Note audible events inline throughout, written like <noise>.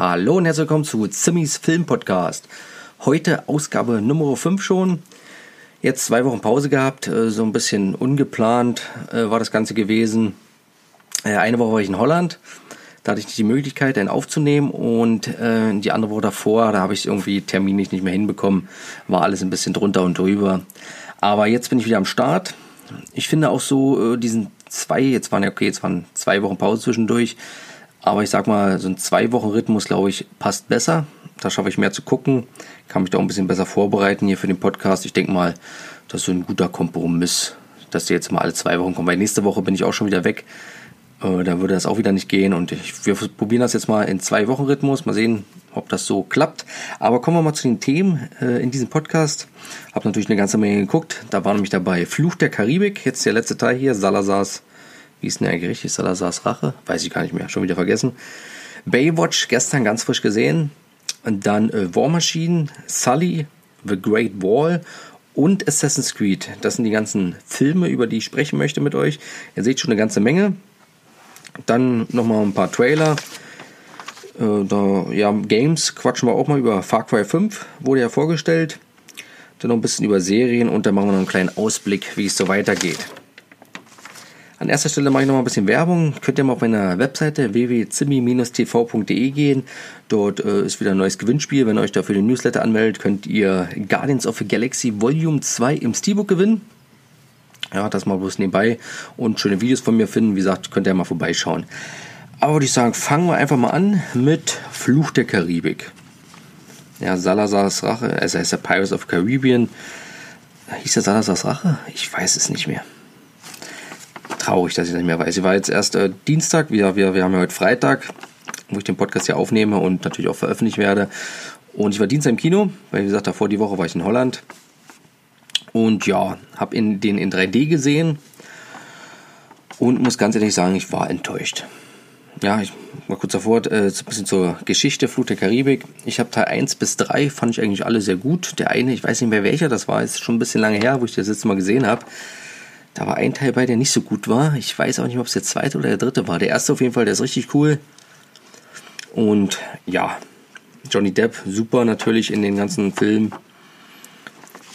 Hallo und herzlich willkommen zu Zimmys Film Podcast. Heute Ausgabe Nummer 5 schon. Jetzt zwei Wochen Pause gehabt, äh, so ein bisschen ungeplant äh, war das Ganze gewesen. Äh, eine Woche war ich in Holland, da hatte ich nicht die Möglichkeit, einen aufzunehmen und die andere Woche davor, da habe ich irgendwie terminlich nicht mehr hinbekommen, war alles ein bisschen drunter und drüber. Aber jetzt bin ich wieder am Start. Ich finde auch so diesen zwei, jetzt waren ja okay, jetzt waren zwei Wochen Pause zwischendurch, aber ich sag mal, so ein zwei Wochen Rhythmus, glaube ich, passt besser. Da schaffe ich mehr zu gucken, kann mich da auch ein bisschen besser vorbereiten hier für den Podcast. Ich denke mal, das ist so ein guter Kompromiss, dass die jetzt mal alle zwei Wochen kommen. Weil nächste Woche bin ich auch schon wieder weg. Äh, da würde das auch wieder nicht gehen. Und ich, wir probieren das jetzt mal in zwei Wochen Rhythmus. Mal sehen, ob das so klappt. Aber kommen wir mal zu den Themen äh, in diesem Podcast. Hab natürlich eine ganze Menge geguckt. Da war nämlich dabei Fluch der Karibik. Jetzt der letzte Teil hier. Salazars, wie ist denn der Gericht? Salazars Rache? Weiß ich gar nicht mehr. Schon wieder vergessen. Baywatch gestern ganz frisch gesehen. Und dann äh, War Machine, Sully, The Great Wall und Assassin's Creed. Das sind die ganzen Filme, über die ich sprechen möchte mit euch. Ihr seht schon eine ganze Menge. Dann nochmal ein paar Trailer. Äh, da, ja, Games quatschen wir auch mal über Far Cry 5, wurde ja vorgestellt. Dann noch ein bisschen über Serien und dann machen wir noch einen kleinen Ausblick, wie es so weitergeht. An erster Stelle mache ich noch mal ein bisschen Werbung. Könnt ihr mal auf meiner Webseite www.zimmi-tv.de gehen. Dort äh, ist wieder ein neues Gewinnspiel. Wenn ihr euch dafür den Newsletter anmeldet, könnt ihr Guardians of the Galaxy Volume 2 im Steelbook gewinnen. Ja, das mal bloß nebenbei und schöne Videos von mir finden. Wie gesagt, könnt ihr mal vorbeischauen. Aber würde ich sagen, fangen wir einfach mal an mit Fluch der Karibik. Ja, Salazar's Rache, also heißt der Pirates of Caribbean. Hieß der Salazar's Rache? Ich weiß es nicht mehr traurig, dass ich nicht mehr weiß. Ich war jetzt erst äh, Dienstag, wir, wir, wir haben ja heute Freitag, wo ich den Podcast hier aufnehme und natürlich auch veröffentlicht werde. Und ich war Dienstag im Kino, weil wie gesagt, davor die Woche war ich in Holland. Und ja, habe den in 3D gesehen und muss ganz ehrlich sagen, ich war enttäuscht. Ja, ich mal kurz davor, äh, ein bisschen zur Geschichte Flut der Karibik. Ich habe Teil 1 bis 3, fand ich eigentlich alle sehr gut. Der eine, ich weiß nicht mehr welcher das war, ist schon ein bisschen lange her, wo ich das letzte Mal gesehen habe. Da war ein Teil bei, der nicht so gut war. Ich weiß auch nicht, ob es der zweite oder der dritte war. Der erste auf jeden Fall, der ist richtig cool. Und ja, Johnny Depp, super natürlich in den ganzen Filmen.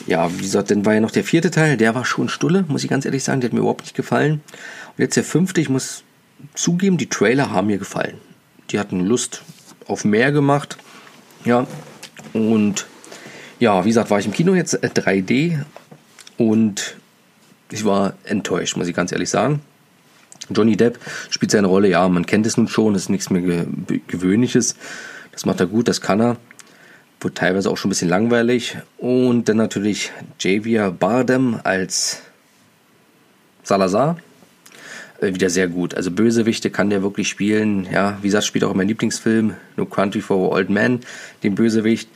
Ja, wie gesagt, dann war ja noch der vierte Teil, der war schon Stulle, muss ich ganz ehrlich sagen, der hat mir überhaupt nicht gefallen. Und jetzt der fünfte, ich muss zugeben, die Trailer haben mir gefallen. Die hatten Lust auf mehr gemacht. Ja, und ja, wie gesagt, war ich im Kino jetzt 3D äh, und ich war enttäuscht, muss ich ganz ehrlich sagen. Johnny Depp spielt seine Rolle, ja, man kennt es nun schon, ist nichts mehr Gewöhnliches. Das macht er gut, das kann er. Wird teilweise auch schon ein bisschen langweilig. Und dann natürlich Javier Bardem als Salazar. Äh, wieder sehr gut. Also Bösewichte kann der wirklich spielen. Ja, wie gesagt, spielt auch in meinem Lieblingsfilm No Country for Old Men den Bösewicht.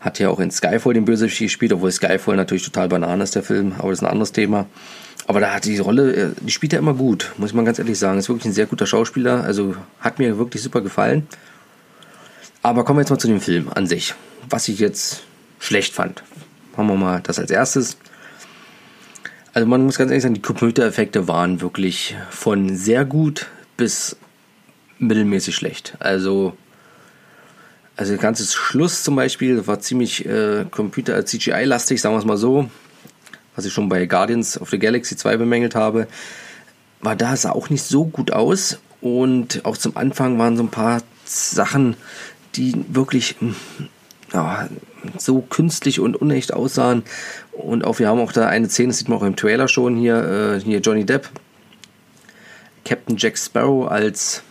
Hat ja auch in Skyfall den Bösewicht gespielt, obwohl Skyfall natürlich total Banane ist, der Film, aber das ist ein anderes Thema. Aber da hat die Rolle, äh, die spielt er immer gut, muss man ganz ehrlich sagen. Ist wirklich ein sehr guter Schauspieler, also hat mir wirklich super gefallen. Aber kommen wir jetzt mal zu dem Film an sich, was ich jetzt schlecht fand. Machen wir mal das als erstes. Also man muss ganz ehrlich sagen, die Computereffekte waren wirklich von sehr gut bis mittelmäßig schlecht. Also also der ganze Schluss zum Beispiel war ziemlich äh, Computer CGI-lastig, sagen wir es mal so. Was ich schon bei Guardians of the Galaxy 2 bemängelt habe. War da sah auch nicht so gut aus. Und auch zum Anfang waren so ein paar Sachen, die wirklich hm, ja, so künstlich und unecht aussahen. Und auch wir haben auch da eine Szene, das sieht man auch im Trailer schon hier, äh, hier Johnny Depp. Captain Jack Sparrow als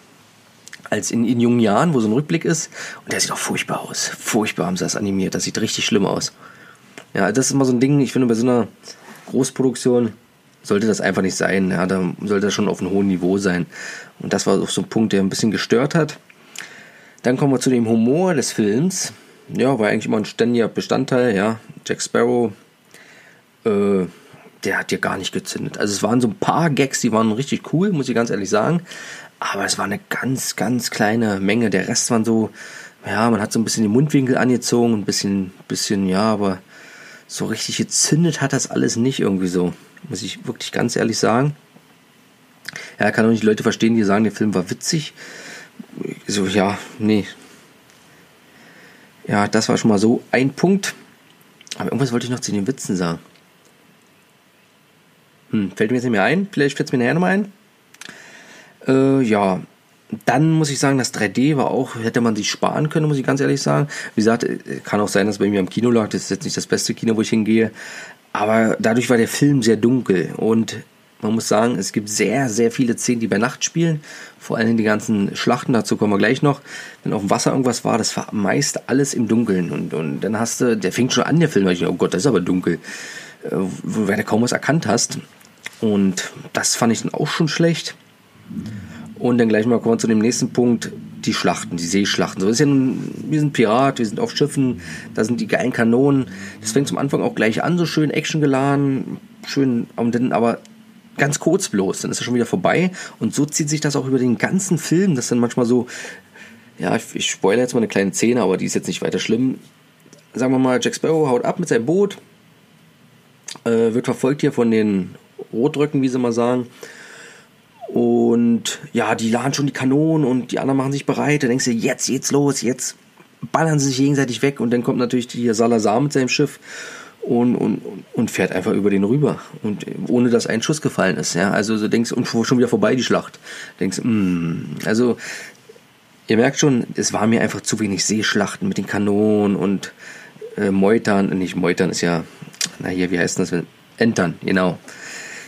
als in, in jungen Jahren, wo so ein Rückblick ist. Und der sieht auch furchtbar aus. Furchtbar haben sie das animiert. Das sieht richtig schlimm aus. Ja, das ist immer so ein Ding, ich finde, bei so einer Großproduktion sollte das einfach nicht sein. Ja, da sollte das schon auf einem hohen Niveau sein. Und das war auch so ein Punkt, der ein bisschen gestört hat. Dann kommen wir zu dem Humor des Films. Ja, war eigentlich immer ein ständiger Bestandteil. Ja, Jack Sparrow, äh, der hat hier gar nicht gezündet. Also es waren so ein paar Gags, die waren richtig cool, muss ich ganz ehrlich sagen. Aber es war eine ganz, ganz kleine Menge. Der Rest waren so, ja, man hat so ein bisschen die Mundwinkel angezogen, ein bisschen, bisschen, ja, aber so richtig gezündet hat das alles nicht irgendwie so. Muss ich wirklich ganz ehrlich sagen. Ja, kann auch nicht Leute verstehen, die sagen, der Film war witzig. So, ja, nee. Ja, das war schon mal so ein Punkt. Aber irgendwas wollte ich noch zu den Witzen sagen. Hm, fällt mir jetzt nicht mehr ein. Vielleicht fällt es mir nachher nochmal ein. Äh, ja, dann muss ich sagen, das 3D war auch, hätte man sich sparen können, muss ich ganz ehrlich sagen. Wie gesagt, äh, kann auch sein, dass bei mir am Kino lag. Das ist jetzt nicht das beste Kino, wo ich hingehe. Aber dadurch war der Film sehr dunkel und man muss sagen, es gibt sehr, sehr viele Szenen, die bei Nacht spielen. Vor allem die ganzen Schlachten, dazu kommen wir gleich noch. Wenn auf dem Wasser irgendwas war, das war meist alles im Dunkeln. Und, und dann hast du, der fängt schon an, der Film. ich, oh Gott, das ist aber dunkel. Äh, wo du kaum was erkannt hast. Und das fand ich dann auch schon schlecht. Und dann gleich mal kommen wir zu dem nächsten Punkt, die Schlachten, die Seeschlachten. So ist ja nun, wir sind Pirat, wir sind auf Schiffen, da sind die geilen Kanonen. Das fängt zum Anfang auch gleich an, so schön actiongeladen, schön, und dann aber ganz kurz bloß, dann ist er schon wieder vorbei. Und so zieht sich das auch über den ganzen Film, dass dann manchmal so, ja, ich, ich spoilere jetzt mal eine kleine Szene, aber die ist jetzt nicht weiter schlimm. Sagen wir mal, Jack Sparrow haut ab mit seinem Boot, äh, wird verfolgt hier von den Rotröcken, wie sie mal sagen. Und ja, die laden schon die Kanonen und die anderen machen sich bereit. Dann denkst du, jetzt jetzt los, jetzt ballern sie sich gegenseitig weg. Und dann kommt natürlich die Salazar mit seinem Schiff und, und, und fährt einfach über den rüber. Und ohne dass ein Schuss gefallen ist. Ja, also so denkst und schon wieder vorbei die Schlacht. Denkst, mm, also ihr merkt schon, es war mir einfach zu wenig Seeschlachten mit den Kanonen und äh, Meutern. Nicht Meutern ist ja, na hier, wie heißt das? Entern, genau.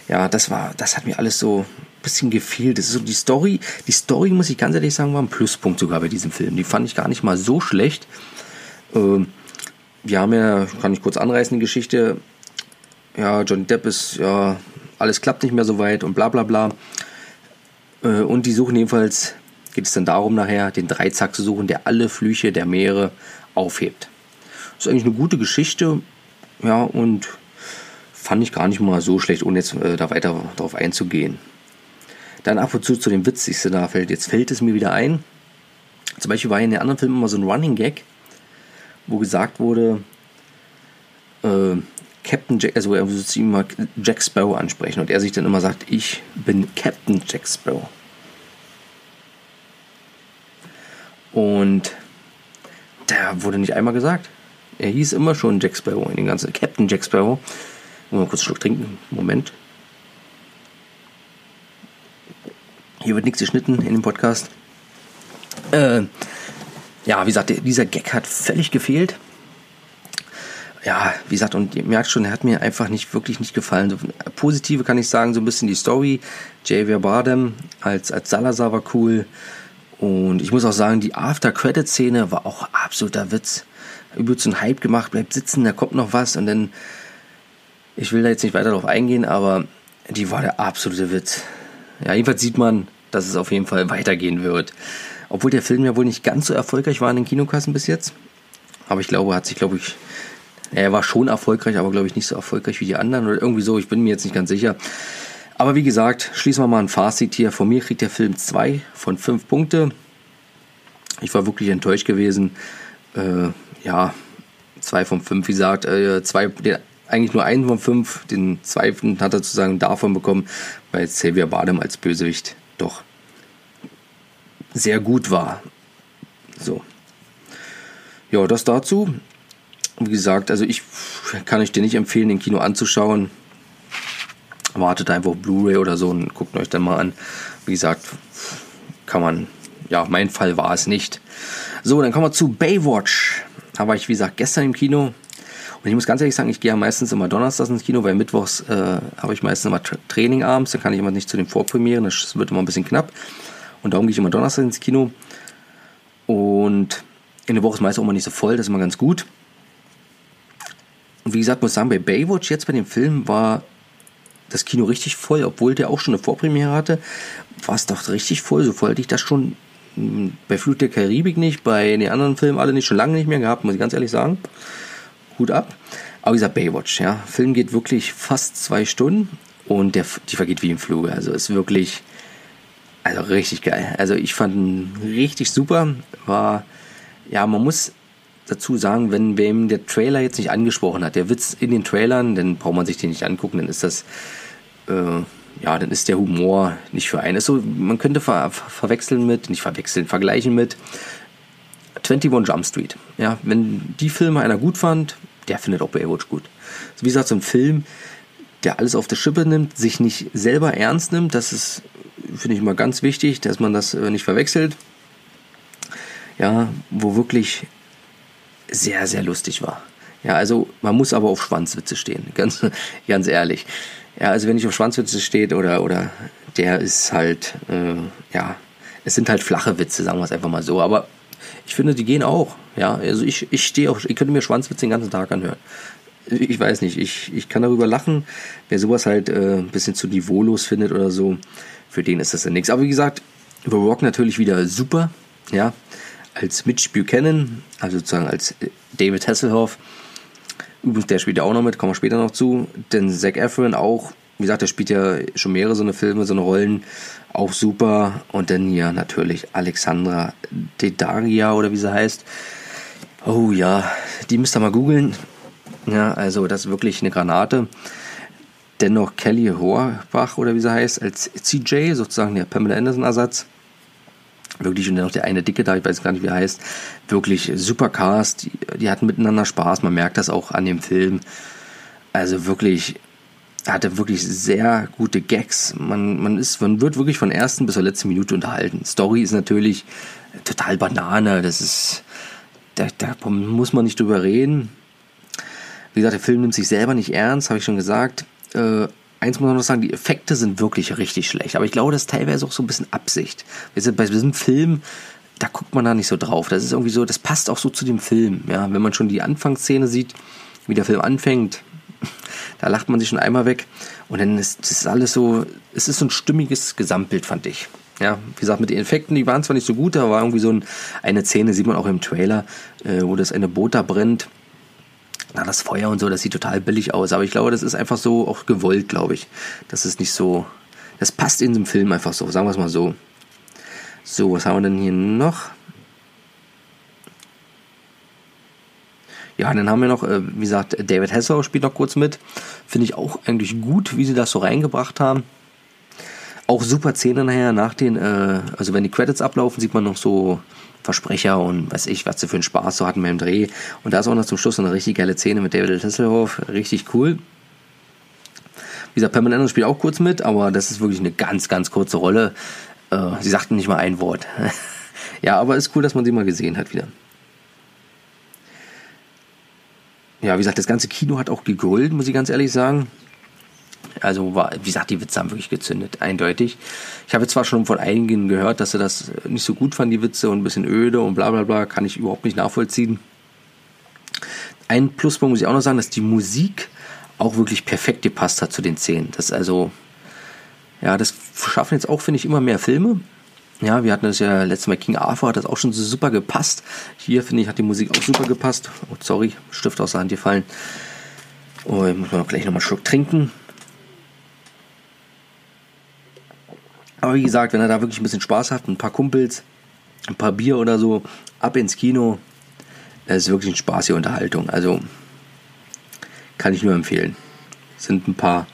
Ja, das war, das hat mir alles so bisschen gefehlt. Das ist so die Story. Die Story, muss ich ganz ehrlich sagen, war ein Pluspunkt sogar bei diesem Film. Die fand ich gar nicht mal so schlecht. Ähm, wir haben ja, kann ich kurz anreißen, die Geschichte. Ja, Johnny Depp ist, ja, alles klappt nicht mehr so weit und bla bla bla. Äh, und die suchen jedenfalls, geht es dann darum nachher, den Dreizack zu suchen, der alle Flüche der Meere aufhebt. Das ist eigentlich eine gute Geschichte. Ja, und fand ich gar nicht mal so schlecht, ohne jetzt äh, da weiter darauf einzugehen. Dann ab und zu zu dem Witz, ich da fällt. Jetzt fällt es mir wieder ein. Zum Beispiel war in den anderen Filmen immer so ein Running Gag, wo gesagt wurde, äh, Captain Jack, also er würde ihn mal Jack Sparrow ansprechen und er sich dann immer sagt, ich bin Captain Jack Sparrow. Und der wurde nicht einmal gesagt. Er hieß immer schon Jack Sparrow in den ganzen Captain Jack Sparrow. Mal kurz einen Schluck trinken. Moment. Hier wird nichts geschnitten in dem Podcast. Äh, ja, wie gesagt, dieser Gag hat völlig gefehlt. Ja, wie gesagt, und ihr merkt schon, er hat mir einfach nicht wirklich nicht gefallen. So, positive kann ich sagen, so ein bisschen die Story. Javier Bardem als, als Salazar war cool. Und ich muss auch sagen, die After-Credit-Szene war auch absoluter Witz. Über so einen Hype gemacht, bleibt sitzen, da kommt noch was. Und dann, ich will da jetzt nicht weiter drauf eingehen, aber die war der absolute Witz. Ja, jedenfalls sieht man, dass es auf jeden Fall weitergehen wird. Obwohl der Film ja wohl nicht ganz so erfolgreich war in den Kinokassen bis jetzt. Aber ich glaube, hat sich, glaube ich, er war schon erfolgreich, aber glaube ich nicht so erfolgreich wie die anderen oder irgendwie so. Ich bin mir jetzt nicht ganz sicher. Aber wie gesagt, schließen wir mal ein Fazit hier. Von mir kriegt der Film 2 von 5 Punkte. Ich war wirklich enttäuscht gewesen. Äh, ja, 2 von 5, wie gesagt. Äh, zwei, eigentlich nur einen von fünf. Den zweiten hat er sozusagen davon bekommen, weil Xavier Bardem als Bösewicht doch sehr gut war. So. Ja, das dazu. Wie gesagt, also ich kann euch den nicht empfehlen, den Kino anzuschauen. Wartet einfach auf Blu-ray oder so und guckt euch dann mal an. Wie gesagt, kann man, ja, mein Fall war es nicht. So, dann kommen wir zu Baywatch. Da war ich, wie gesagt, gestern im Kino. Und ich muss ganz ehrlich sagen, ich gehe ja meistens immer donnerstags ins Kino, weil mittwochs äh, habe ich meistens immer Training abends, da kann ich immer nicht zu den Vorpremieren, das wird immer ein bisschen knapp. Und darum gehe ich immer donnerstags ins Kino. Und in der Woche ist meistens auch immer nicht so voll, das ist immer ganz gut. Und wie gesagt, muss ich sagen, bei Baywatch jetzt bei dem Film war das Kino richtig voll, obwohl der auch schon eine Vorpremiere hatte, war es doch richtig voll. So voll hatte ich das schon hm, bei Flut der Karibik nicht, bei den anderen Filmen alle nicht, schon lange nicht mehr gehabt, muss ich ganz ehrlich sagen. Hut ab. Aber wie gesagt, Baywatch, ja. Film geht wirklich fast zwei Stunden und der, die vergeht wie im Fluge. Also ist wirklich, also richtig geil. Also ich fand ihn richtig super. War, ja, man muss dazu sagen, wenn wem der Trailer jetzt nicht angesprochen hat, der Witz in den Trailern, dann braucht man sich den nicht angucken, dann ist das, äh, ja, dann ist der Humor nicht für einen. Ist so, man könnte ver ver verwechseln mit, nicht verwechseln, vergleichen mit 21 Jump Street. Ja, wenn die Filme einer gut fand, der findet auch Baywatch gut. Wie gesagt, so ein Film, der alles auf der Schippe nimmt, sich nicht selber ernst nimmt, das ist, finde ich immer ganz wichtig, dass man das äh, nicht verwechselt. Ja, wo wirklich sehr, sehr lustig war. Ja, also man muss aber auf Schwanzwitze stehen, <laughs> ganz, ganz ehrlich. Ja, also wenn ich auf Schwanzwitze steht oder, oder der ist halt, äh, ja, es sind halt flache Witze, sagen wir es einfach mal so. Aber ich finde, die gehen auch. Ja, also ich, ich stehe auch, ich könnte mir Schwanzwitze den ganzen Tag anhören. Ich weiß nicht, ich, ich kann darüber lachen. Wer sowas halt äh, ein bisschen zu niveaulos findet oder so, für den ist das ja nichts. Aber wie gesagt, The Rock natürlich wieder super. Ja, als Mitch Buchanan, also sozusagen als äh, David Hasselhoff. Übrigens, der spielt ja auch noch mit, kommen wir später noch zu. Denn Zac Efron auch, wie gesagt, der spielt ja schon mehrere so eine Filme, so eine Rollen, auch super. Und dann hier natürlich Alexandra Dedaria oder wie sie heißt. Oh ja, die müsst ihr mal googeln. Ja, also das ist wirklich eine Granate. Dennoch Kelly Horbach oder wie sie heißt, als CJ, sozusagen der Pamela Anderson-Ersatz. Wirklich, und dann noch der eine Dicke da, ich weiß gar nicht, wie er heißt. Wirklich super Cast, die, die hatten miteinander Spaß, man merkt das auch an dem Film. Also wirklich, er hatte wirklich sehr gute Gags. Man, man, ist, man wird wirklich von ersten bis zur letzten Minute unterhalten. Story ist natürlich total Banane. Das ist, da, da muss man nicht drüber reden. Wie gesagt, der Film nimmt sich selber nicht ernst, habe ich schon gesagt. Äh, eins muss man noch sagen, die Effekte sind wirklich richtig schlecht. Aber ich glaube, das ist teilweise auch so ein bisschen Absicht. Wir sind bei diesem Film, da guckt man da nicht so drauf. Das ist irgendwie so, das passt auch so zu dem Film. Ja, wenn man schon die Anfangsszene sieht, wie der Film anfängt, da lacht man sich schon einmal weg. Und dann ist das alles so, es ist so ein stimmiges Gesamtbild, fand ich. Ja, wie gesagt, mit den Effekten, die waren zwar nicht so gut, da war irgendwie so ein, eine Szene, sieht man auch im Trailer, äh, wo das eine Boot da brennt na, das Feuer und so, das sieht total billig aus. Aber ich glaube, das ist einfach so auch gewollt, glaube ich. Das ist nicht so. Das passt in dem Film einfach so, sagen wir es mal so. So, was haben wir denn hier noch? Ja, dann haben wir noch, äh, wie gesagt, David Hasselhoff spielt noch kurz mit. Finde ich auch eigentlich gut, wie sie das so reingebracht haben. Auch super Szene nachher nach den, äh, also wenn die Credits ablaufen, sieht man noch so Versprecher und weiß ich, was sie für einen Spaß so hatten beim Dreh. Und da ist auch noch zum Schluss eine richtig geile Szene mit David Hasselhoff. Richtig cool. Wie gesagt, Anderson spielt auch kurz mit, aber das ist wirklich eine ganz, ganz kurze Rolle. Äh, sie sagten nicht mal ein Wort. <laughs> ja, aber ist cool, dass man sie mal gesehen hat wieder. Ja, wie gesagt, das ganze Kino hat auch gegrölt, muss ich ganz ehrlich sagen. Also war, wie gesagt, die Witze haben wirklich gezündet, eindeutig. Ich habe zwar schon von einigen gehört, dass sie das nicht so gut fanden, die Witze und ein bisschen öde und bla bla bla, kann ich überhaupt nicht nachvollziehen. Ein Pluspunkt muss ich auch noch sagen, dass die Musik auch wirklich perfekt gepasst hat zu den Szenen. Das also, ja, das schaffen jetzt auch, finde ich, immer mehr Filme. Ja, wir hatten das ja letztes Mal King Arthur, hat das auch schon so super gepasst. Hier, finde ich, hat die Musik auch super gepasst. Oh, sorry, Stift aus der Hand gefallen. Oh, ich muss mal gleich nochmal einen Schluck trinken. Aber wie gesagt, wenn er da wirklich ein bisschen Spaß hat, ein paar Kumpels, ein paar Bier oder so, ab ins Kino, es ist wirklich eine spaßige Unterhaltung. Also kann ich nur empfehlen. Sind ein paar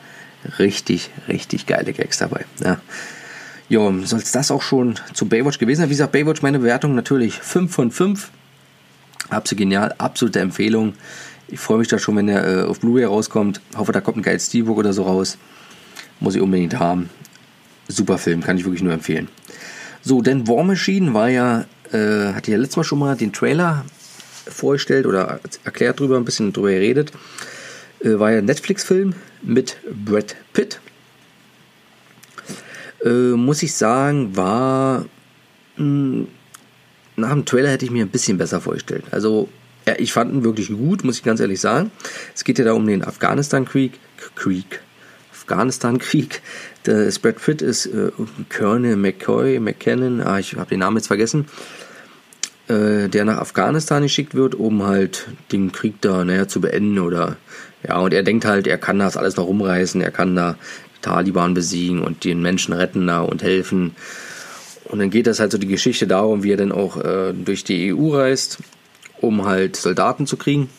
richtig, richtig geile Gags dabei. Ja. Jo, soll es das auch schon zu Baywatch gewesen sein? Wie gesagt, Baywatch, meine Bewertung natürlich 5 von 5. Absolut genial, absolute Empfehlung. Ich freue mich da schon, wenn der äh, auf Blu-ray rauskommt. Hoffe, da kommt ein geiles Steelbook oder so raus. Muss ich unbedingt haben super Film, kann ich wirklich nur empfehlen. So, denn War Machine war ja, äh, hatte ja letztes Mal schon mal den Trailer vorgestellt oder erklärt drüber, ein bisschen drüber geredet. Äh, war ja ein Netflix-Film mit Brad Pitt. Äh, muss ich sagen, war mh, hm, nach dem Trailer hätte ich mir ein bisschen besser vorgestellt. Also, ja, ich fand ihn wirklich gut, muss ich ganz ehrlich sagen. Es geht ja da um den Afghanistan-Krieg. Krieg. Afghanistan-Krieg. Brad Pitt ist äh, Colonel McCoy, McKinnon, ah, ich habe den Namen jetzt vergessen, äh, der nach Afghanistan geschickt wird, um halt den Krieg da naja, zu beenden oder ja, und er denkt halt, er kann das alles noch rumreißen, er kann da Taliban besiegen und den Menschen retten da und helfen. Und dann geht das halt so die Geschichte darum, wie er dann auch äh, durch die EU reist, um halt Soldaten zu kriegen,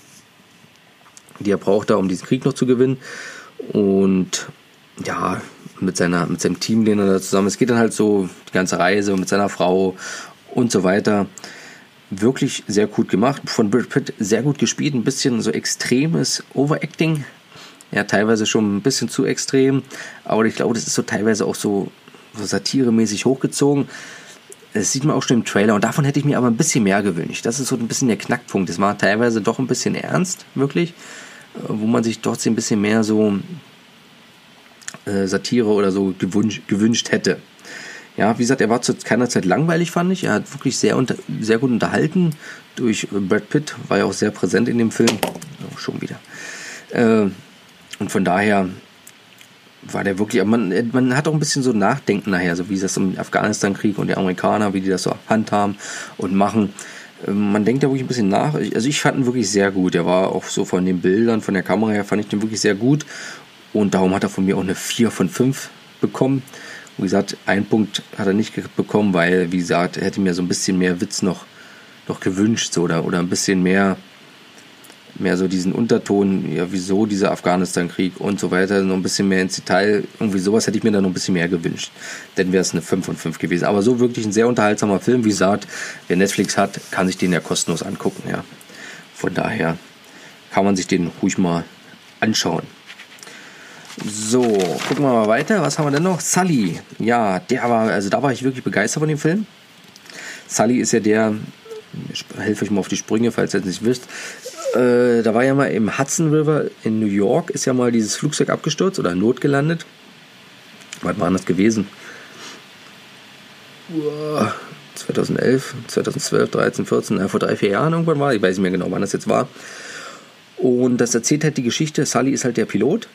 die er braucht da, um diesen Krieg noch zu gewinnen. Und ja, mit, seiner, mit seinem Teamlehner da zusammen. Es geht dann halt so die ganze Reise mit seiner Frau und so weiter. wirklich sehr gut gemacht. Von Brad Pitt sehr gut gespielt, ein bisschen so extremes Overacting. Ja, teilweise schon ein bisschen zu extrem, aber ich glaube, das ist so teilweise auch so, so satiremäßig hochgezogen. Das sieht man auch schon im Trailer und davon hätte ich mir aber ein bisschen mehr gewünscht. Das ist so ein bisschen der Knackpunkt. Es war teilweise doch ein bisschen ernst, wirklich, wo man sich trotzdem ein bisschen mehr so äh, Satire oder so gewünscht, gewünscht hätte. Ja, wie gesagt, er war zu keiner Zeit langweilig, fand ich. Er hat wirklich sehr, unter, sehr gut unterhalten. Durch Brad Pitt war ja auch sehr präsent in dem Film. Oh, schon wieder. Äh, und von daher war der wirklich, man, man hat auch ein bisschen so Nachdenken nachher, so wie das im Afghanistan-Krieg und die Amerikaner, wie die das so handhaben und machen. Äh, man denkt da wirklich ein bisschen nach. Also ich fand ihn wirklich sehr gut. Er war auch so von den Bildern, von der Kamera her, fand ich den wirklich sehr gut. Und darum hat er von mir auch eine 4 von 5 bekommen. Wie gesagt, einen Punkt hat er nicht bekommen, weil, wie gesagt, er hätte mir so ein bisschen mehr Witz noch, noch gewünscht so, oder, oder ein bisschen mehr, mehr so diesen Unterton, ja, wieso dieser Afghanistan-Krieg und so weiter, noch ein bisschen mehr ins Detail. Irgendwie sowas hätte ich mir da noch ein bisschen mehr gewünscht. Dann wäre es eine 5 von 5 gewesen. Aber so wirklich ein sehr unterhaltsamer Film. Wie gesagt, wer Netflix hat, kann sich den ja kostenlos angucken. Ja. Von daher kann man sich den ruhig mal anschauen. So, gucken wir mal weiter. Was haben wir denn noch? Sully. Ja, der war, also da war ich wirklich begeistert von dem Film. Sully ist ja der, ich helfe euch mal auf die Sprünge, falls ihr es nicht wisst. Äh, da war ja mal im Hudson River in New York, ist ja mal dieses Flugzeug abgestürzt oder notgelandet. Was war das gewesen? 2011, 2012, 13, 14, äh, vor drei, vier Jahren irgendwann war. Ich weiß nicht mehr genau, wann das jetzt war. Und das erzählt halt die Geschichte. Sully ist halt der Pilot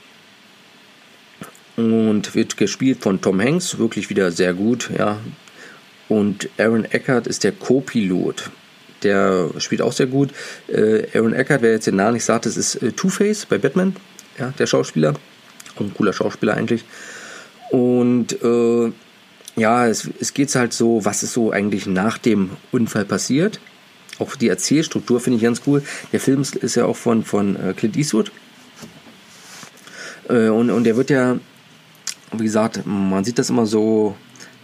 und wird gespielt von Tom Hanks, wirklich wieder sehr gut, ja. Und Aaron Eckhart ist der Co-Pilot. Der spielt auch sehr gut. Äh, Aaron Eckhart, wer jetzt den Namen nicht sagt, das ist äh, Two-Face bei Batman, ja, der Schauspieler. Ein cooler Schauspieler eigentlich. Und äh, ja, es, es geht halt so, was ist so eigentlich nach dem Unfall passiert. Auch die Erzählstruktur finde ich ganz cool. Der Film ist ja auch von, von äh, Clint Eastwood. Äh, und, und der wird ja wie gesagt, man sieht das immer so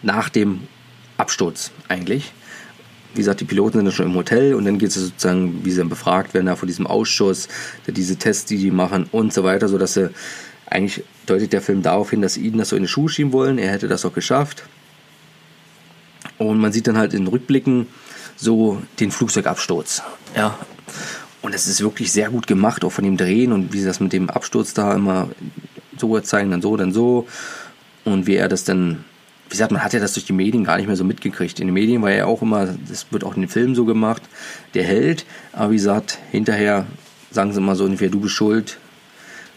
nach dem Absturz eigentlich. Wie gesagt, die Piloten sind ja schon im Hotel und dann geht es sozusagen, wie sie dann befragt werden, da von diesem Ausschuss, diese Tests, die die machen und so weiter, sodass sie eigentlich deutet der Film darauf hin, dass sie ihnen das so in die Schuhe schieben wollen. Er hätte das auch geschafft. Und man sieht dann halt in Rückblicken so den Flugzeugabsturz. Ja. Und es ist wirklich sehr gut gemacht, auch von dem Drehen und wie sie das mit dem Absturz da immer so zeigen, dann so, dann so. Und wie er das dann, wie gesagt, man hat ja das durch die Medien gar nicht mehr so mitgekriegt. In den Medien war er auch immer, das wird auch in den Filmen so gemacht, der Held. Aber wie gesagt, hinterher sagen sie immer so ungefähr, du bist schuld,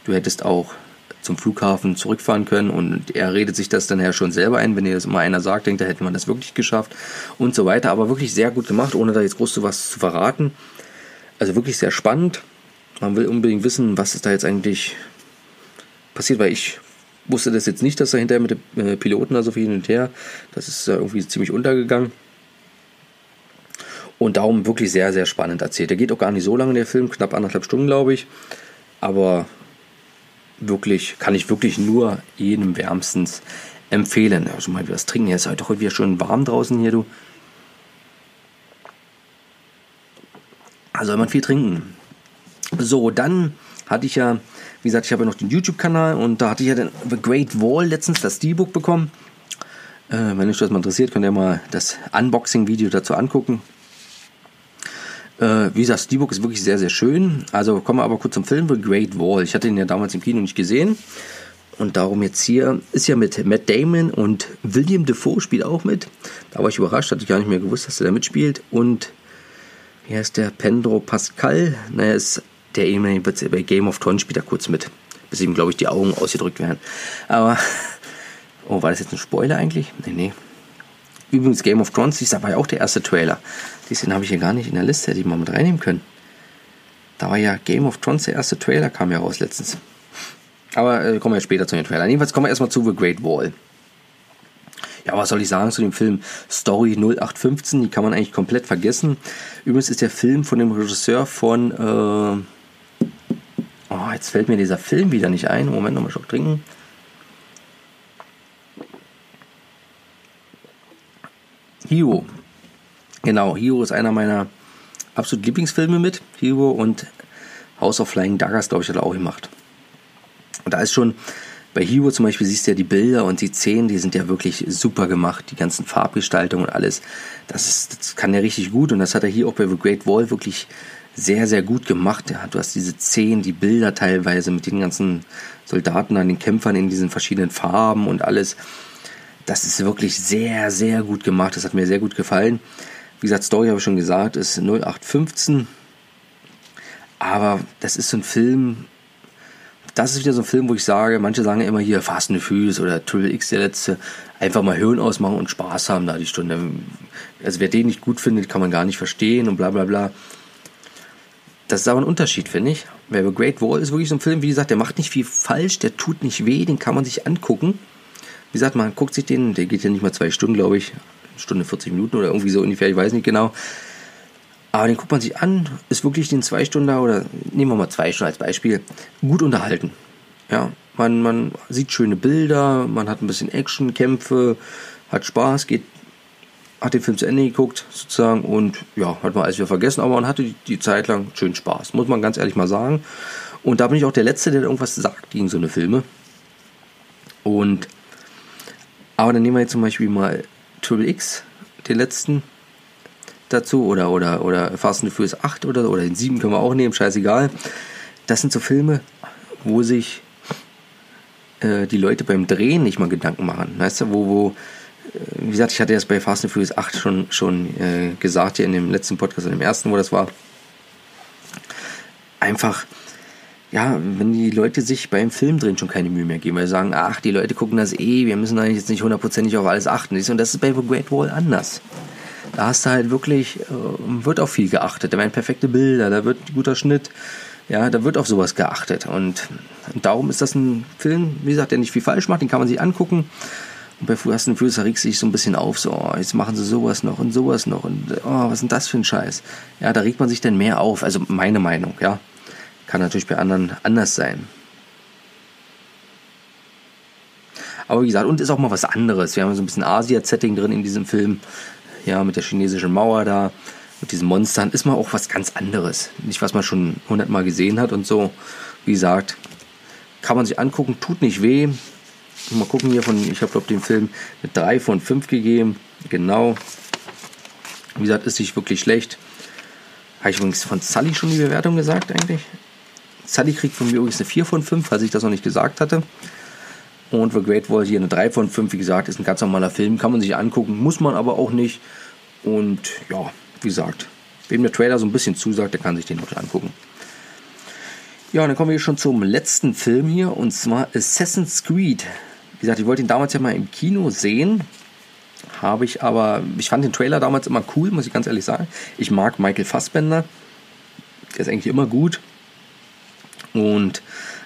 du hättest auch zum Flughafen zurückfahren können und er redet sich das dann ja schon selber ein, wenn ihr das immer einer sagt, denkt, da hätte man das wirklich geschafft und so weiter. Aber wirklich sehr gut gemacht, ohne da jetzt groß zu was zu verraten. Also wirklich sehr spannend. Man will unbedingt wissen, was ist da jetzt eigentlich passiert, weil ich wusste das jetzt nicht, dass er hinterher mit den äh, Piloten da so viel hin und her, das ist äh, irgendwie ziemlich untergegangen. Und darum wirklich sehr, sehr spannend erzählt. Der geht auch gar nicht so lange, der Film, knapp anderthalb Stunden, glaube ich. Aber wirklich, kann ich wirklich nur jedem wärmstens empfehlen. Also mal wieder was trinken. Jetzt ist halt heute wieder schön warm draußen hier, du. Also soll man viel trinken. So, dann hatte ich ja wie gesagt, ich habe ja noch den YouTube-Kanal und da hatte ich ja den The Great Wall letztens das Steelbook bekommen. Äh, wenn euch das mal interessiert, könnt ihr mal das Unboxing-Video dazu angucken. Äh, wie gesagt, Steelbook ist wirklich sehr, sehr schön. Also kommen wir aber kurz zum Film The Great Wall. Ich hatte ihn ja damals im Kino nicht gesehen. Und darum jetzt hier ist ja mit Matt Damon und William Defoe spielt auch mit. Da war ich überrascht, hatte ich gar nicht mehr gewusst, dass er da mitspielt. Und wie heißt der? Pedro Pascal. Naja, ist der ehemalige bei Game of Thrones spielt er kurz mit. Bis ihm, glaube ich, die Augen ausgedrückt werden. Aber. Oh, war das jetzt ein Spoiler eigentlich? Nee, nee. Übrigens, Game of Thrones, das war ja auch der erste Trailer. Den habe ich hier gar nicht in der Liste, hätte ich mal mit reinnehmen können. Da war ja Game of Thrones, der erste Trailer kam ja raus letztens. Aber äh, kommen wir später zu den Trailern. Jedenfalls kommen wir erstmal zu The Great Wall. Ja, was soll ich sagen zu dem Film Story 0815? Die kann man eigentlich komplett vergessen. Übrigens ist der Film von dem Regisseur von äh, Oh, jetzt fällt mir dieser Film wieder nicht ein. Moment, nochmal Schock trinken. Hiro. Genau, Hiro ist einer meiner absolut Lieblingsfilme mit, Hero und House of Flying Daggers, glaube ich, hat er auch gemacht. Und da ist schon, bei Hero zum Beispiel siehst du ja die Bilder und die Szenen, die sind ja wirklich super gemacht, die ganzen Farbgestaltungen und alles. Das, ist, das kann er richtig gut und das hat er hier auch bei The Great Wall wirklich sehr, sehr gut gemacht. Ja, du hast diese Szenen, die Bilder teilweise mit den ganzen Soldaten an den Kämpfern in diesen verschiedenen Farben und alles. Das ist wirklich sehr, sehr gut gemacht. Das hat mir sehr gut gefallen. Wie gesagt, Story habe ich schon gesagt, ist 0815. Aber das ist so ein Film, das ist wieder so ein Film, wo ich sage, manche sagen immer hier Fast and Furious oder Triple X der letzte, einfach mal Höhen ausmachen und Spaß haben da die Stunde. Also wer den nicht gut findet, kann man gar nicht verstehen und bla bla bla. Das ist aber ein Unterschied, finde ich. Weil The Great Wall ist wirklich so ein Film, wie gesagt, der macht nicht viel falsch, der tut nicht weh, den kann man sich angucken. Wie gesagt, man guckt sich den, der geht ja nicht mal zwei Stunden, glaube ich. Stunde 40 Minuten oder irgendwie so ungefähr, ich weiß nicht genau. Aber den guckt man sich an, ist wirklich den zwei Stunden oder nehmen wir mal zwei Stunden als Beispiel, gut unterhalten. Ja, man, man sieht schöne Bilder, man hat ein bisschen Action, Kämpfe, hat Spaß, geht, hat den Film zu Ende geguckt sozusagen und ja, hat man alles wieder vergessen, aber man hatte die, die Zeit lang schön Spaß, muss man ganz ehrlich mal sagen. Und da bin ich auch der Letzte, der irgendwas sagt gegen so eine Filme. Und aber dann nehmen wir jetzt zum Beispiel mal Triple X, den letzten dazu oder, oder, oder Fast and Furious 8 oder, oder den 7 können wir auch nehmen, scheißegal. Das sind so Filme, wo sich äh, die Leute beim Drehen nicht mal Gedanken machen. Weißt du, wo, wo, wie gesagt, ich hatte das bei Fast and Furious 8 schon, schon äh, gesagt, hier in dem letzten Podcast, in dem ersten, wo das war. Einfach, ja, wenn die Leute sich beim Film drehen schon keine Mühe mehr geben, weil sie sagen, ach, die Leute gucken das eh, wir müssen eigentlich jetzt nicht hundertprozentig auf alles achten. Und das ist bei The Great Wall anders. Da hast du halt wirklich, äh, wird auf viel geachtet. Da werden perfekte Bilder, da wird ein guter Schnitt. Ja, da wird auf sowas geachtet. Und, und darum ist das ein Film, wie gesagt, der nicht viel falsch macht, den kann man sich angucken. Und bei Fast and Furious regt sich so ein bisschen auf, so, oh, jetzt machen sie sowas noch und sowas noch und oh, was ist denn das für ein Scheiß? Ja, da regt man sich dann mehr auf, also meine Meinung, ja. Kann natürlich bei anderen anders sein. Aber wie gesagt, und ist auch mal was anderes. Wir haben so ein bisschen Asia-Setting drin in diesem Film ja, mit der chinesischen Mauer da, mit diesen Monstern, ist mal auch was ganz anderes. Nicht, was man schon hundertmal gesehen hat und so. Wie gesagt, kann man sich angucken, tut nicht weh. Mal gucken hier von, ich habe glaube den Film mit 3 von 5 gegeben. Genau. Wie gesagt, ist nicht wirklich schlecht. Habe ich übrigens von Sully schon die Bewertung gesagt eigentlich? Sully kriegt von mir übrigens eine 4 von 5, falls ich das noch nicht gesagt hatte. Und The Great Wall hier eine 3 von 5, wie gesagt, ist ein ganz normaler Film, kann man sich angucken, muss man aber auch nicht. Und ja, wie gesagt, wem der Trailer so ein bisschen zusagt, der kann sich den noch angucken. Ja, und dann kommen wir schon zum letzten Film hier und zwar Assassin's Creed. Wie gesagt, ich wollte ihn damals ja mal im Kino sehen, habe ich aber, ich fand den Trailer damals immer cool, muss ich ganz ehrlich sagen. Ich mag Michael Fassbender, der ist eigentlich immer gut. Und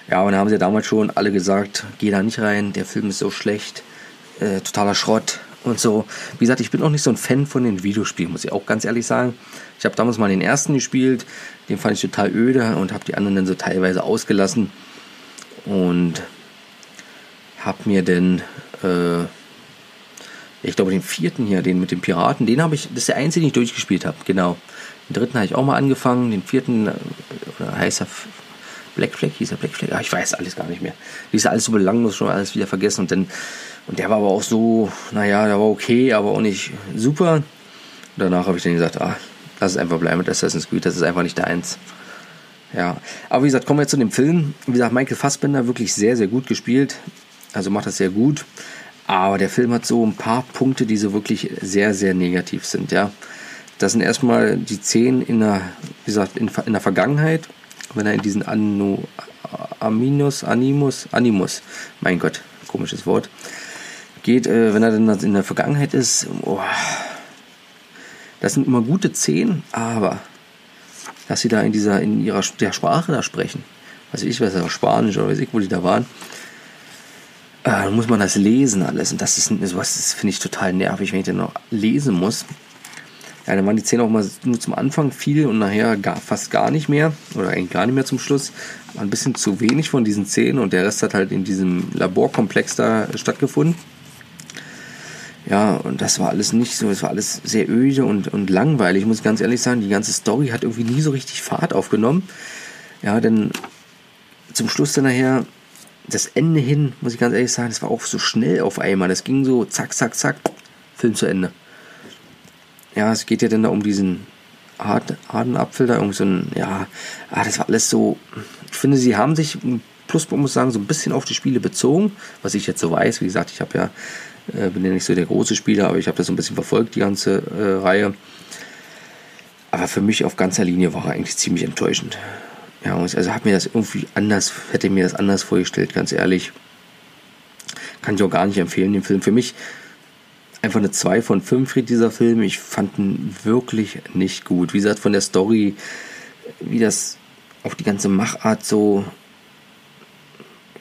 ja, und da haben sie damals schon alle gesagt, geh da nicht rein, der Film ist so schlecht, äh, totaler Schrott und so. Wie gesagt, ich bin auch nicht so ein Fan von den Videospielen, muss ich auch ganz ehrlich sagen. Ich habe damals mal den ersten gespielt, den fand ich total öde und habe die anderen dann so teilweise ausgelassen und habe mir dann, äh, ich glaube den vierten hier, den mit den Piraten, den habe ich, das ist der einzige, den ich durchgespielt habe, genau. Den dritten habe ich auch mal angefangen, den vierten, äh, oder heißt er Black Flag hieß er Black Flag? Ah, ich weiß alles gar nicht mehr. Die ist alles so belanglos, schon alles wieder vergessen. Und, dann, und der war aber auch so, naja, der war okay, aber auch nicht super. Und danach habe ich dann gesagt, ah, lass es einfach bleiben mit Assassin's Creed, das ist einfach nicht deins. Ja, aber wie gesagt, kommen wir jetzt zu dem Film. Wie gesagt, Michael Fassbender wirklich sehr, sehr gut gespielt. Also macht das sehr gut. Aber der Film hat so ein paar Punkte, die so wirklich sehr, sehr negativ sind, ja. Das sind erstmal die Szenen in der, wie gesagt, in, in der Vergangenheit wenn er in diesen Anno, Aminus, Animus, Animus, mein Gott, komisches Wort, geht, äh, wenn er dann in der Vergangenheit ist, oh, das sind immer gute Szenen, aber dass sie da in dieser, in ihrer der Sprache da sprechen, was ich weiß, Spanisch oder weiß ich, wo die da waren, äh, dann muss man das lesen alles und das ist sowas, das finde ich total nervig, wenn ich dann noch lesen muss. Ja, dann waren die Szenen auch mal nur zum Anfang viel und nachher gar, fast gar nicht mehr. Oder eigentlich gar nicht mehr zum Schluss. War ein bisschen zu wenig von diesen Szenen und der Rest hat halt in diesem Laborkomplex da stattgefunden. Ja, und das war alles nicht so, es war alles sehr öde und, und langweilig, muss ich ganz ehrlich sagen. Die ganze Story hat irgendwie nie so richtig Fahrt aufgenommen. Ja, denn zum Schluss dann nachher, das Ende hin, muss ich ganz ehrlich sagen, das war auch so schnell auf einmal. Das ging so zack, zack, zack, Film zu Ende. Ja, es geht ja dann da um diesen Adenapfel da, irgendwie so ein, ja, ah, das war alles so, ich finde, sie haben sich, Pluspunkt muss ich sagen, so ein bisschen auf die Spiele bezogen, was ich jetzt so weiß. Wie gesagt, ich habe ja äh, bin ja nicht so der große Spieler, aber ich habe das so ein bisschen verfolgt, die ganze äh, Reihe. Aber für mich auf ganzer Linie war er eigentlich ziemlich enttäuschend. Ja, also habe mir das irgendwie anders, hätte mir das anders vorgestellt, ganz ehrlich. Kann ich auch gar nicht empfehlen, den Film. Für mich einfach eine 2 von 5 kriegt dieser Film. Ich fand ihn wirklich nicht gut. Wie gesagt, von der Story, wie das auch die ganze Machart so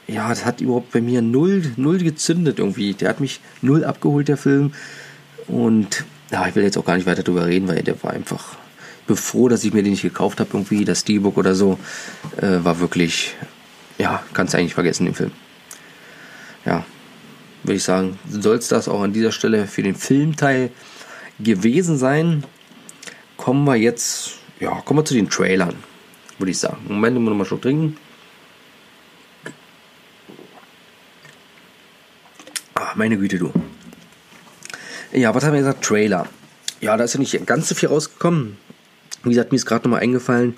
ja, das hat überhaupt bei mir null, null gezündet irgendwie. Der hat mich null abgeholt, der Film. Und ja, ich will jetzt auch gar nicht weiter drüber reden, weil der war einfach. Ich bin froh, dass ich mir den nicht gekauft habe, irgendwie. Das Steelbook oder so. Äh, war wirklich. Ja, kannst du eigentlich vergessen, den Film. Ja, würde ich sagen, soll es das auch an dieser Stelle für den Filmteil gewesen sein. Kommen wir jetzt. Ja, kommen wir zu den Trailern, würde ich sagen. Moment, ich muss noch mal schon trinken. Meine Güte, du. Ja, was haben wir gesagt? Trailer. Ja, da ist ja nicht ganz so viel rausgekommen. Wie gesagt, mir ist gerade nochmal eingefallen,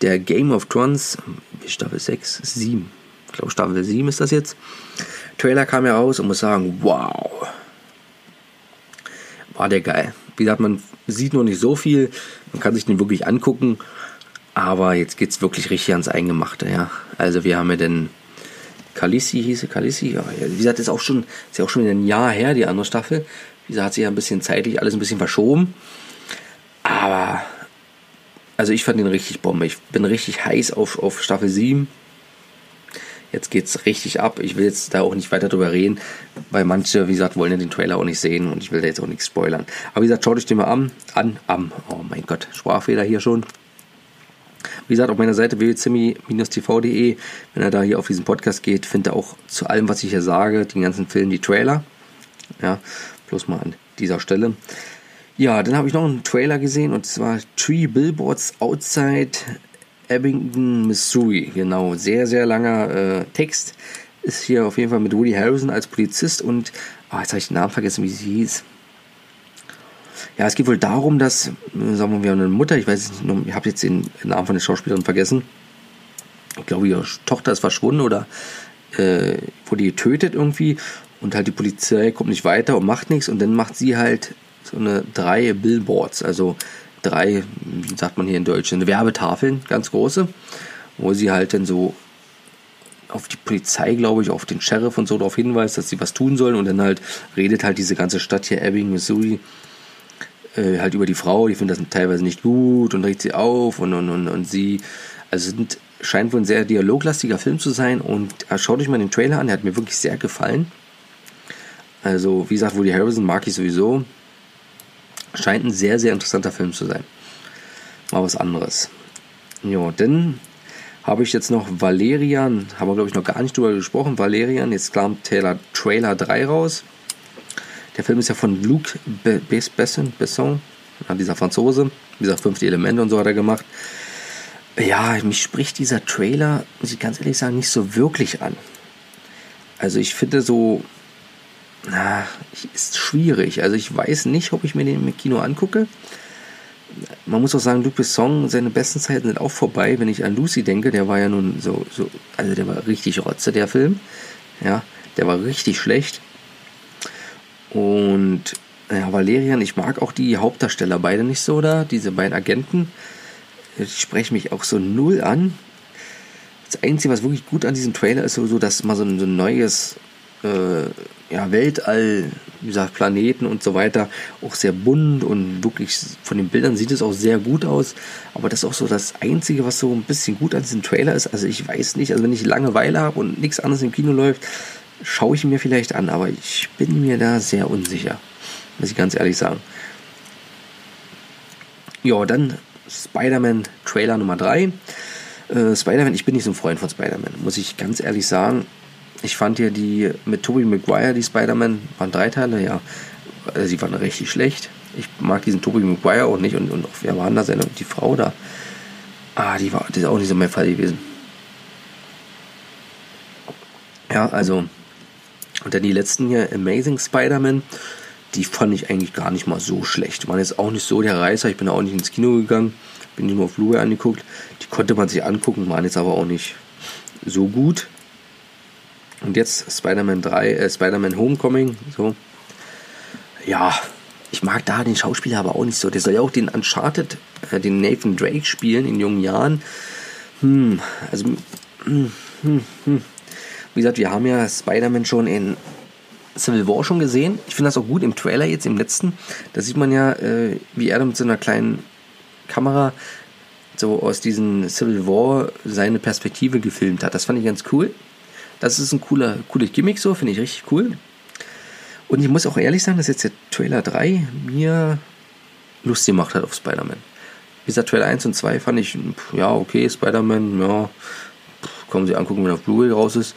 der Game of Thrones, Staffel 6, 7. Ich glaube, Staffel 7 ist das jetzt. Trailer kam ja raus und muss sagen, wow. War der geil. Wie gesagt, man sieht noch nicht so viel, man kann sich den wirklich angucken, aber jetzt geht es wirklich richtig ans Eingemachte, ja. Also wir haben ja den Kalissi hieße, Kalissi, ja, wie gesagt, ist auch schon, ist ja auch schon ein Jahr her, die andere Staffel. Wie gesagt, hat sich ja ein bisschen zeitlich alles ein bisschen verschoben. Aber, also ich fand den richtig Bombe. Ich bin richtig heiß auf, auf Staffel 7. Jetzt geht's richtig ab. Ich will jetzt da auch nicht weiter drüber reden, weil manche, wie gesagt, wollen ja den Trailer auch nicht sehen und ich will da jetzt auch nichts spoilern. Aber wie gesagt, schaut euch den mal an. An, am. Oh mein Gott, Sprachfehler hier schon. Wie gesagt, auf meiner Seite www.zimmi-tv.de, wenn er da hier auf diesen Podcast geht, findet er auch zu allem, was ich hier sage, den ganzen Film, die Trailer. Ja, bloß mal an dieser Stelle. Ja, dann habe ich noch einen Trailer gesehen und zwar Three Billboards Outside Abington, Missouri. Genau, sehr, sehr langer äh, Text. Ist hier auf jeden Fall mit Woody Harrison als Polizist und, oh, jetzt habe ich den Namen vergessen, wie sie hieß. Ja, es geht wohl darum, dass, äh, sagen wir, wir haben eine Mutter, ich weiß nicht, ich habe jetzt den Namen von der Schauspielerin vergessen. Ich glaube, ihre Tochter ist verschwunden oder äh, wurde getötet irgendwie. Und halt die Polizei kommt nicht weiter und macht nichts. Und dann macht sie halt so eine drei Billboards, also drei, wie sagt man hier in Deutsch, Werbetafeln, ganz große, wo sie halt dann so auf die Polizei, glaube ich, auf den Sheriff und so darauf hinweist, dass sie was tun sollen. Und dann halt redet halt diese ganze Stadt hier, Ebbing, Missouri, äh, halt über die Frau, die findet das teilweise nicht gut und regt sie auf und, und, und, und sie, also sind, scheint wohl ein sehr dialoglastiger Film zu sein und äh, schaut euch mal den Trailer an, der hat mir wirklich sehr gefallen. Also, wie gesagt, Woody Harrison mag ich sowieso. Scheint ein sehr, sehr interessanter Film zu sein. Mal was anderes. Ja, dann habe ich jetzt noch Valerian, haben wir glaube ich noch gar nicht drüber gesprochen. Valerian, jetzt kam Trailer, Trailer 3 raus. Der Film ist ja von Luc Besson, Besson, dieser Franzose. Dieser fünfte Elemente und so hat er gemacht. Ja, mich spricht dieser Trailer, muss ich ganz ehrlich sagen, nicht so wirklich an. Also ich finde so, na, ist schwierig. Also ich weiß nicht, ob ich mir den im Kino angucke. Man muss auch sagen, Luc Besson, seine besten Zeiten sind auch vorbei. Wenn ich an Lucy denke, der war ja nun so, so also der war richtig rotze, der Film. Ja, der war richtig schlecht. Und ja, Valerian, ich mag auch die Hauptdarsteller beide nicht so da, diese beiden Agenten. Die sprechen mich auch so null an. Das Einzige, was wirklich gut an diesem Trailer ist, so, dass mal so ein, so ein neues äh, ja, Weltall, wie gesagt, Planeten und so weiter, auch sehr bunt und wirklich von den Bildern sieht es auch sehr gut aus. Aber das ist auch so das Einzige, was so ein bisschen gut an diesem Trailer ist. Also ich weiß nicht, also wenn ich Langeweile habe und nichts anderes im Kino läuft, schaue ich mir vielleicht an, aber ich bin mir da sehr unsicher, muss ich ganz ehrlich sagen. Ja, dann Spider-Man Trailer Nummer 3. Äh, Spider-Man, ich bin nicht so ein Freund von Spider-Man, muss ich ganz ehrlich sagen. Ich fand ja die mit Tobey Maguire, die Spider-Man, waren drei Teile, ja, Also sie waren richtig schlecht. Ich mag diesen Tobey Maguire auch nicht und, und auch, wer war da seine, die Frau da? Ah, die war, das ist auch nicht so mein Fall gewesen. Ja, also, und dann die letzten hier, Amazing Spider-Man, die fand ich eigentlich gar nicht mal so schlecht. Waren jetzt auch nicht so der Reißer, ich bin auch nicht ins Kino gegangen, bin nur auf Blu-ray angeguckt. Die konnte man sich angucken, waren jetzt aber auch nicht so gut. Und jetzt Spider-Man 3, äh, Spider-Man Homecoming, so. Ja, ich mag da den Schauspieler aber auch nicht so. Der soll ja auch den Uncharted, äh, den Nathan Drake spielen in jungen Jahren. Hm, also, hm, hm, hm. Wie gesagt, wir haben ja Spider-Man schon in Civil War schon gesehen. Ich finde das auch gut im Trailer jetzt, im letzten. Da sieht man ja, äh, wie er mit so einer kleinen Kamera so aus diesem Civil War seine Perspektive gefilmt hat. Das fand ich ganz cool. Das ist ein cooler, cooles Gimmick so, finde ich richtig cool. Und ich muss auch ehrlich sagen, dass jetzt der Trailer 3 mir Lust gemacht hat auf Spider-Man. Wie gesagt, Trailer 1 und 2 fand ich, ja, okay, Spider-Man, ja, man sich angucken, wenn auf Blu-ray raus ist.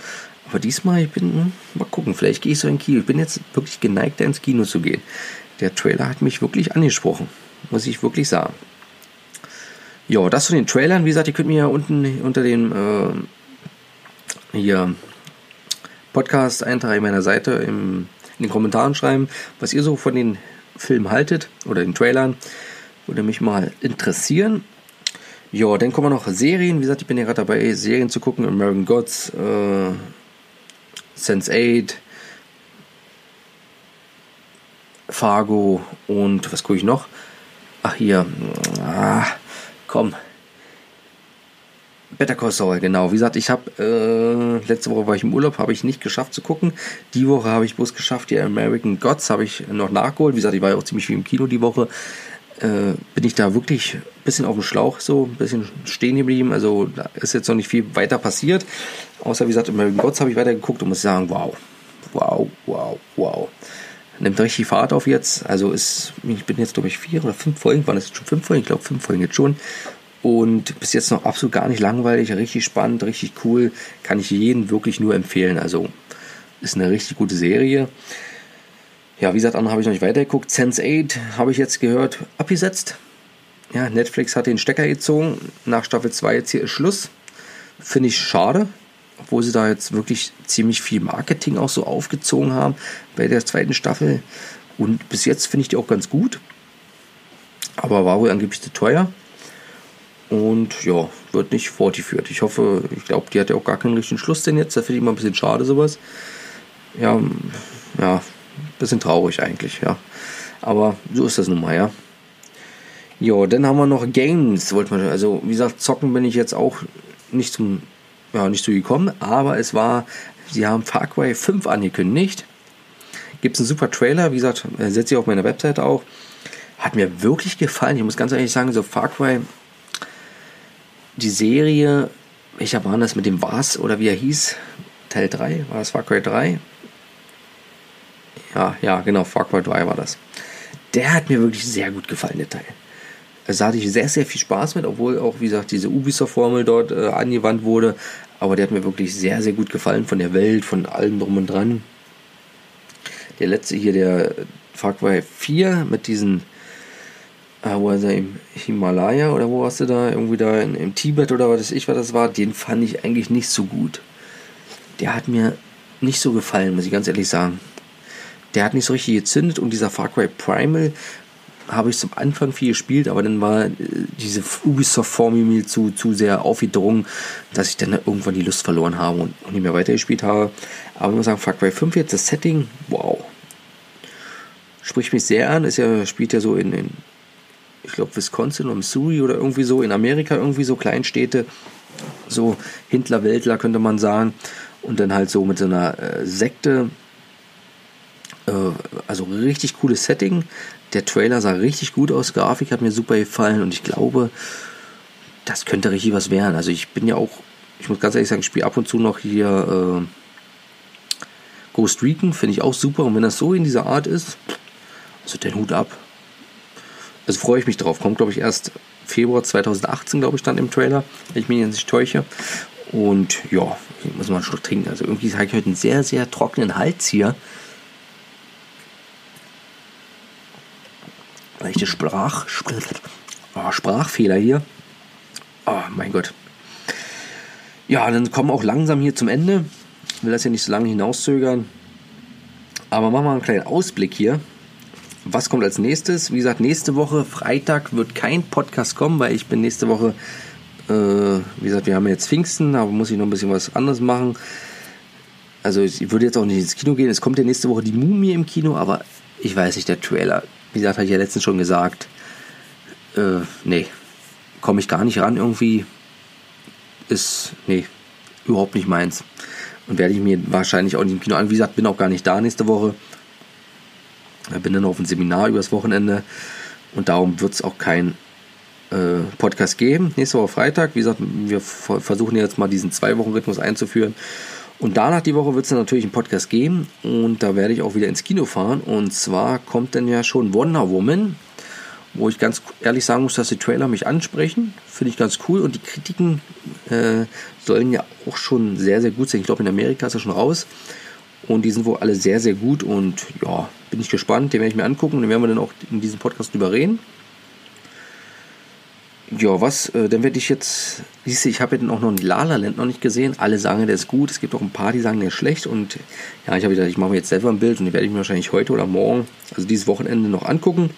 Aber diesmal, ich bin, hm, mal gucken, vielleicht gehe ich so in Kino. Ich bin jetzt wirklich geneigt, da ins Kino zu gehen. Der Trailer hat mich wirklich angesprochen, muss ich wirklich sagen. Ja, das zu den Trailern. Wie gesagt, ihr könnt mir ja unten unter dem äh, Podcast-Eintrag meiner Seite im, in den Kommentaren schreiben, was ihr so von den Filmen haltet oder den Trailern. Würde mich mal interessieren. Ja, dann kommen noch Serien. Wie gesagt, ich bin ja gerade dabei, Serien zu gucken. American Gods, äh, Sense8, Fargo und was gucke ich noch? Ach hier, ah, komm. Better Call Saul, genau. Wie gesagt, ich habe äh, letzte Woche war ich im Urlaub, habe ich nicht geschafft zu gucken. Die Woche habe ich bloß geschafft, die American Gods habe ich noch nachgeholt. Wie gesagt, ich war ja auch ziemlich viel im Kino die Woche äh, bin ich da wirklich ein bisschen auf dem Schlauch so, ein bisschen stehen geblieben. Also da ist jetzt noch nicht viel weiter passiert. Außer wie gesagt, American Gods habe ich weitergeguckt und muss sagen, wow, wow, wow, wow. Nimmt richtig Fahrt auf jetzt. Also ist, ich bin jetzt glaube ich vier oder fünf Folgen, waren das schon fünf Folgen? Ich glaube fünf Folgen jetzt schon. Und bis jetzt noch absolut gar nicht langweilig, richtig spannend, richtig cool. Kann ich jeden wirklich nur empfehlen. Also ist eine richtig gute Serie. Ja, wie gesagt, andere habe ich noch nicht weitergeguckt. Sense8 habe ich jetzt gehört, abgesetzt. Ja, Netflix hat den Stecker gezogen. Nach Staffel 2 jetzt hier ist Schluss. Finde ich schade, obwohl sie da jetzt wirklich ziemlich viel Marketing auch so aufgezogen haben bei der zweiten Staffel. Und bis jetzt finde ich die auch ganz gut. Aber war wohl angeblich zu teuer. Und ja, wird nicht fortgeführt. Ich hoffe, ich glaube, die hat ja auch gar keinen richtigen Schluss denn jetzt. Da finde ich immer ein bisschen schade sowas. Ja, ja, Bisschen traurig eigentlich, ja. Aber so ist das nun mal, ja. Jo, dann haben wir noch Games, wollte man, also wie gesagt, zocken bin ich jetzt auch nicht zum, ja, nicht so gekommen, aber es war, sie haben Far Cry 5 angekündigt. Gibt es einen super Trailer, wie gesagt, äh, setze ich auf meiner Website auch. Hat mir wirklich gefallen. Ich muss ganz ehrlich sagen, so Far Cry, die Serie, welcher war das mit dem Was oder wie er hieß? Teil 3, war das Far Cry 3? Ja, ja, genau, Far Cry 3 war das. Der hat mir wirklich sehr gut gefallen, der Teil. Also da hatte ich sehr, sehr viel Spaß mit, obwohl auch, wie gesagt, diese Ubisoft-Formel dort äh, angewandt wurde. Aber der hat mir wirklich sehr, sehr gut gefallen von der Welt, von allem drum und dran. Der letzte hier, der Far Cry 4 mit diesen, äh, wo er, im Himalaya oder wo warst du da? Irgendwie da in, im Tibet oder was weiß ich, was das war. Den fand ich eigentlich nicht so gut. Der hat mir nicht so gefallen, muss ich ganz ehrlich sagen der hat nicht so richtig gezündet und dieser Far Cry Primal habe ich zum Anfang viel gespielt, aber dann war äh, diese Ubisoft-Formel zu, zu sehr aufgedrungen, dass ich dann irgendwann die Lust verloren habe und, nicht mehr weitergespielt habe. Aber ich muss sagen, Far Cry 5 jetzt, das Setting, wow. Spricht mich sehr an, ist ja, spielt ja so in, in ich glaube, Wisconsin oder Missouri oder irgendwie so, in Amerika irgendwie so Kleinstädte, so Hintler-Weltler könnte man sagen. Und dann halt so mit so einer äh, Sekte, also richtig cooles Setting. Der Trailer sah richtig gut aus, Grafik hat mir super gefallen und ich glaube, das könnte richtig was werden. Also ich bin ja auch, ich muss ganz ehrlich sagen, ich spiele ab und zu noch hier äh, Ghost Recon, finde ich auch super. Und wenn das so in dieser Art ist, also den Hut ab. Also freue ich mich drauf. Kommt, glaube ich, erst Februar 2018, glaube ich, dann im Trailer, wenn ich mich jetzt nicht täusche. Und ja, ich muss mal einen Schluck trinken. Also irgendwie habe ich heute einen sehr, sehr trockenen Hals hier. Leichte Sprach, oh, Sprachfehler hier. Oh mein Gott. Ja, dann kommen wir auch langsam hier zum Ende. Ich will das ja nicht so lange hinauszögern. Aber machen wir einen kleinen Ausblick hier. Was kommt als nächstes? Wie gesagt, nächste Woche, Freitag, wird kein Podcast kommen, weil ich bin nächste Woche, äh, wie gesagt, wir haben jetzt Pfingsten, aber muss ich noch ein bisschen was anderes machen. Also ich würde jetzt auch nicht ins Kino gehen. Es kommt ja nächste Woche die Mumie im Kino, aber ich weiß nicht, der Trailer, wie gesagt, habe ich ja letztens schon gesagt, äh, nee, komme ich gar nicht ran irgendwie. Ist, nee, überhaupt nicht meins. Und werde ich mir wahrscheinlich auch nicht im Kino an. Wie gesagt, bin auch gar nicht da nächste Woche. Bin dann auf ein Seminar übers Wochenende und darum wird es auch kein äh, Podcast geben. Nächste Woche Freitag. Wie gesagt, wir versuchen jetzt mal diesen Zwei-Wochen-Rhythmus einzuführen. Und danach die Woche wird es natürlich einen Podcast geben und da werde ich auch wieder ins Kino fahren. Und zwar kommt dann ja schon Wonder Woman, wo ich ganz ehrlich sagen muss, dass die Trailer mich ansprechen. Finde ich ganz cool und die Kritiken äh, sollen ja auch schon sehr, sehr gut sein. Ich glaube, in Amerika ist er schon raus. Und die sind wohl alle sehr, sehr gut und ja, bin ich gespannt. Den werde ich mir angucken und den werden wir dann auch in diesem Podcast drüber reden. Ja, was, äh, dann werde ich jetzt, siehst du, ich habe ja auch noch La La Land noch nicht gesehen. Alle sagen, der ist gut. Es gibt auch ein paar, die sagen, der ist schlecht. Und ja, ich habe gedacht, ich mache mir jetzt selber ein Bild und den werde ich mir wahrscheinlich heute oder morgen, also dieses Wochenende noch angucken.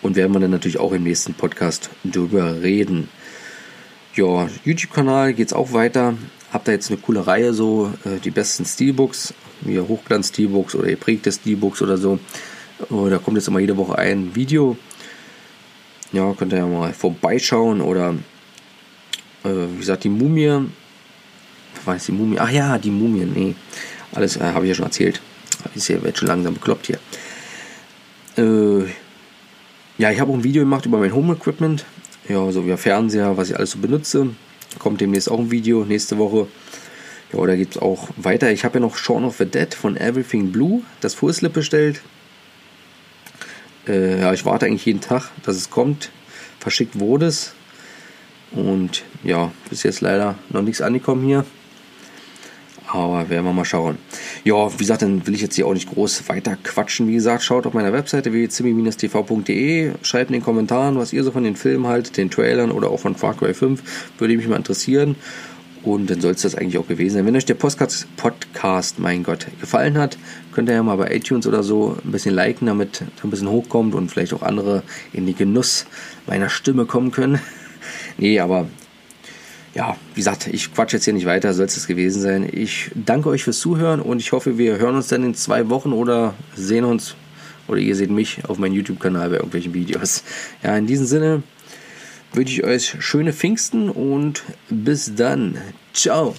Und werden wir dann natürlich auch im nächsten Podcast drüber reden. Ja, YouTube-Kanal geht es auch weiter. Habt da jetzt eine coole Reihe, so äh, die besten Steelbooks, wie Hochglanz-Steelbooks oder geprägte Steelbooks oder so. Oh, da kommt jetzt immer jede Woche ein Video. Ja, könnt ihr ja mal vorbeischauen oder äh, wie gesagt, die Mumie. Was ist die Mumie? Ach ja, die Mumie, nee. Alles äh, habe ich ja schon erzählt. Ist ja wird schon langsam bekloppt hier. Äh, ja, ich habe auch ein Video gemacht über mein Home Equipment. Ja, so wie Fernseher, was ich alles so benutze. Kommt demnächst auch ein Video nächste Woche. Ja, da geht es auch weiter. Ich habe ja noch Shaun of the Dead von Everything Blue, das Full Slip bestellt. Äh, ja, ich warte eigentlich jeden Tag, dass es kommt. Verschickt wurde es. Und ja, bis jetzt leider noch nichts angekommen hier. Aber werden wir mal schauen. Ja, wie gesagt, dann will ich jetzt hier auch nicht groß weiter quatschen. Wie gesagt, schaut auf meiner Webseite www.zimmi-tv.de. Schreibt in den Kommentaren, was ihr so von den Filmen haltet, den Trailern oder auch von Far Cry 5. Würde mich mal interessieren. Und dann soll es das eigentlich auch gewesen sein. Wenn euch der Podcast, Podcast, mein Gott, gefallen hat, könnt ihr ja mal bei iTunes oder so ein bisschen liken, damit ein bisschen hochkommt und vielleicht auch andere in die Genuss meiner Stimme kommen können. <laughs> nee, aber ja, wie gesagt, ich quatsch jetzt hier nicht weiter, soll es das gewesen sein. Ich danke euch fürs Zuhören und ich hoffe, wir hören uns dann in zwei Wochen oder sehen uns oder ihr seht mich auf meinem YouTube-Kanal bei irgendwelchen Videos. Ja, in diesem Sinne wünsche ich euch schöne Pfingsten und bis dann. Ciao.